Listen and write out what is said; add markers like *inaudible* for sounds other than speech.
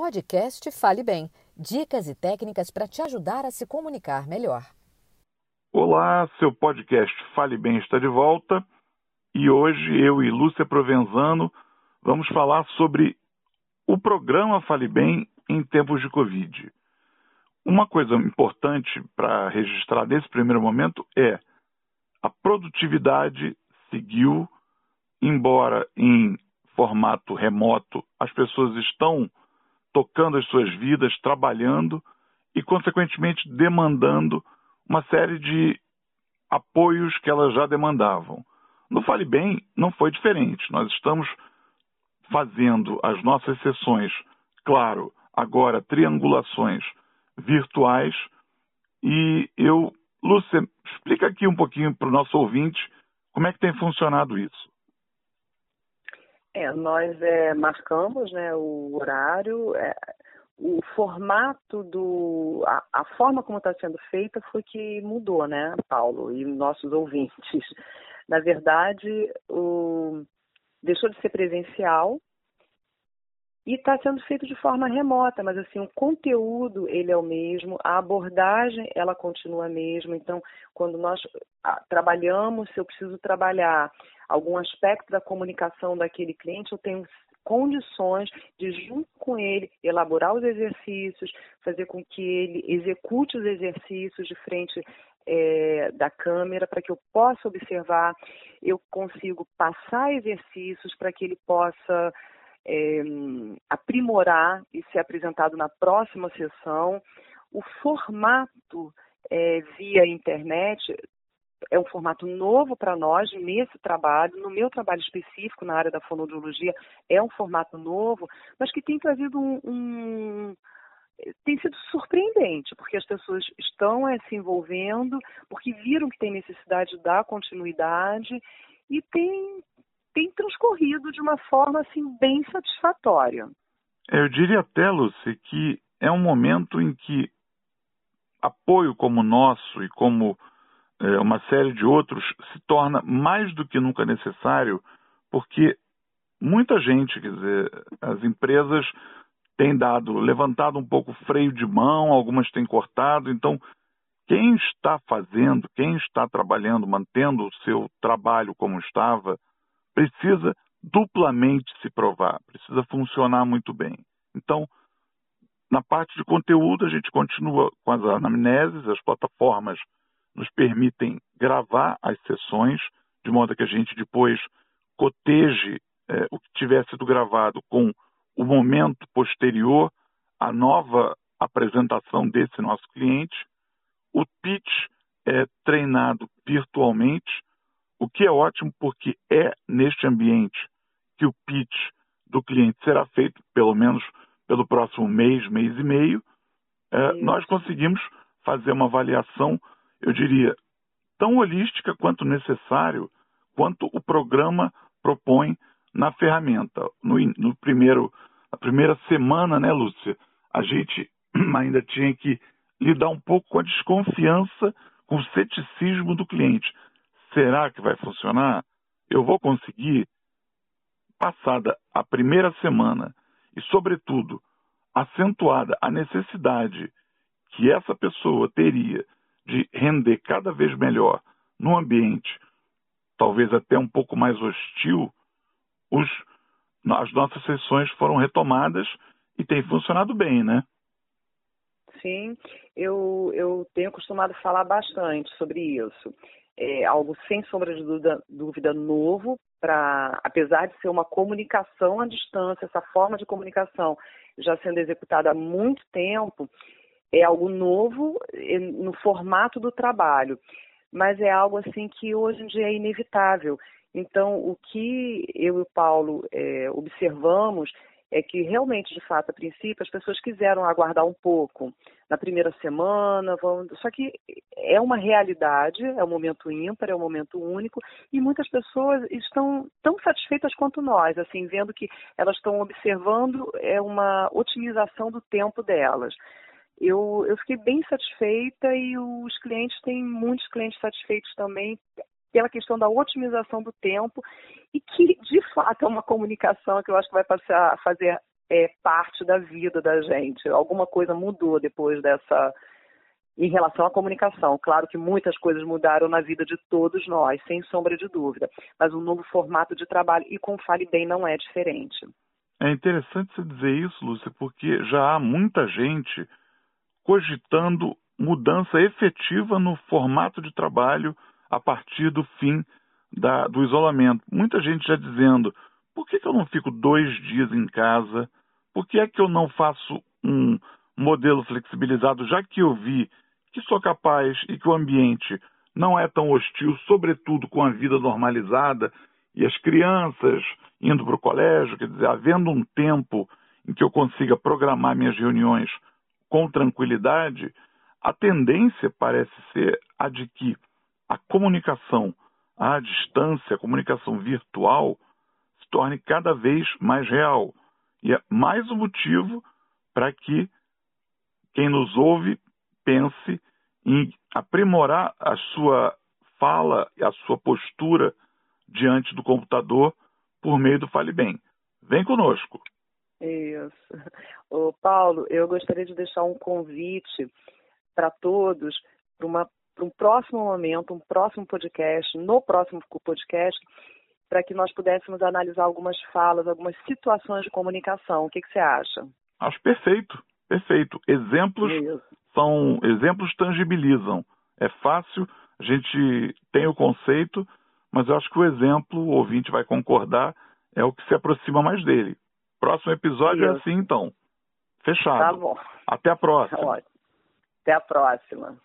podcast Fale Bem. Dicas e técnicas para te ajudar a se comunicar melhor. Olá, seu podcast Fale Bem está de volta e hoje eu e Lúcia Provenzano vamos falar sobre o programa Fale Bem em tempos de Covid. Uma coisa importante para registrar nesse primeiro momento é a produtividade seguiu, embora em formato remoto, as pessoas estão tocando as suas vidas, trabalhando e, consequentemente, demandando uma série de apoios que elas já demandavam. No Fale Bem não foi diferente. Nós estamos fazendo as nossas sessões, claro, agora triangulações virtuais. E eu, Lúcia, explica aqui um pouquinho para o nosso ouvinte como é que tem funcionado isso. É, nós é, marcamos né, o horário, é, o formato do. A, a forma como está sendo feita foi que mudou, né, Paulo, e nossos ouvintes. Na verdade, o, deixou de ser presencial e está sendo feito de forma remota, mas assim o conteúdo ele é o mesmo, a abordagem ela continua a mesma. Então, quando nós trabalhamos, se eu preciso trabalhar algum aspecto da comunicação daquele cliente, eu tenho condições de, junto com ele, elaborar os exercícios, fazer com que ele execute os exercícios de frente é, da câmera para que eu possa observar, eu consigo passar exercícios para que ele possa é, aprimorar e ser apresentado na próxima sessão. O formato é, via internet é um formato novo para nós nesse trabalho, no meu trabalho específico na área da fonoaudiologia, é um formato novo, mas que tem trazido um, um tem sido surpreendente, porque as pessoas estão é, se envolvendo, porque viram que tem necessidade de dar continuidade e tem, tem transcorrido de uma forma assim bem satisfatória. Eu diria até, Lucy, que é um momento em que apoio como o nosso e como é, uma série de outros se torna mais do que nunca necessário, porque muita gente, quer dizer, as empresas têm dado, levantado um pouco o freio de mão, algumas têm cortado, então quem está fazendo, quem está trabalhando, mantendo o seu trabalho como estava, precisa duplamente se provar, precisa funcionar muito bem. Então, na parte de conteúdo, a gente continua com as anamneses, as plataformas nos permitem gravar as sessões, de modo que a gente depois coteje é, o que tiver sido gravado com o momento posterior à nova apresentação desse nosso cliente. O pitch é treinado virtualmente, o que é ótimo porque é neste ambiente que o pitch do cliente será feito, pelo menos pelo próximo mês, mês e meio. É, nós conseguimos fazer uma avaliação eu diria, tão holística quanto necessário, quanto o programa propõe na ferramenta. No, no primeiro, na primeira semana, né, Lúcia, a gente *clears throat* ainda tinha que lidar um pouco com a desconfiança, com o ceticismo do cliente. Será que vai funcionar? Eu vou conseguir? Passada a primeira semana e, sobretudo, acentuada a necessidade que essa pessoa teria de render cada vez melhor num ambiente talvez até um pouco mais hostil, os, as nossas sessões foram retomadas e tem funcionado bem, né? Sim, eu, eu tenho costumado falar bastante sobre isso. É algo sem sombra de dúvida, dúvida novo, para apesar de ser uma comunicação à distância, essa forma de comunicação já sendo executada há muito tempo, é algo novo é, no formato do trabalho, mas é algo assim que hoje em dia é inevitável. Então, o que eu e o Paulo é, observamos é que realmente, de fato, a princípio, as pessoas quiseram aguardar um pouco na primeira semana, vão... só que é uma realidade, é um momento ímpar, é um momento único, e muitas pessoas estão tão satisfeitas quanto nós, assim, vendo que elas estão observando é uma otimização do tempo delas eu, eu fiquei bem satisfeita e os clientes têm muitos clientes satisfeitos também pela questão da otimização do tempo e que de fato é uma comunicação que eu acho que vai passar a fazer é parte da vida da gente. Alguma coisa mudou depois dessa em relação à comunicação. Claro que muitas coisas mudaram na vida de todos nós, sem sombra de dúvida, mas um novo formato de trabalho e com Fale Bem não é diferente. É interessante você dizer isso, Lúcia, porque já há muita gente cogitando mudança efetiva no formato de trabalho a partir do fim da, do isolamento. Muita gente já dizendo: por que, que eu não fico dois dias em casa? Por que é que eu não faço um modelo flexibilizado, já que eu vi que sou capaz e que o ambiente não é tão hostil, sobretudo com a vida normalizada e as crianças indo para o colégio, quer dizer, havendo um tempo em que eu consiga programar minhas reuniões com tranquilidade, a tendência parece ser a de que a comunicação à distância, a comunicação virtual, se torne cada vez mais real. E é mais um motivo para que quem nos ouve pense em aprimorar a sua fala e a sua postura diante do computador por meio do Fale Bem. Vem conosco. Isso. *laughs* Ô, Paulo, eu gostaria de deixar um convite para todos para um próximo momento, um próximo podcast, no próximo podcast, para que nós pudéssemos analisar algumas falas, algumas situações de comunicação. O que, que você acha? Acho perfeito, perfeito. Exemplos Isso são exemplos tangibilizam. É fácil, a gente tem o conceito, mas eu acho que o exemplo, o ouvinte vai concordar, é o que se aproxima mais dele. Próximo episódio é Isso. é assim, então. Fechado. Tá bom. Até a próxima. Até a próxima.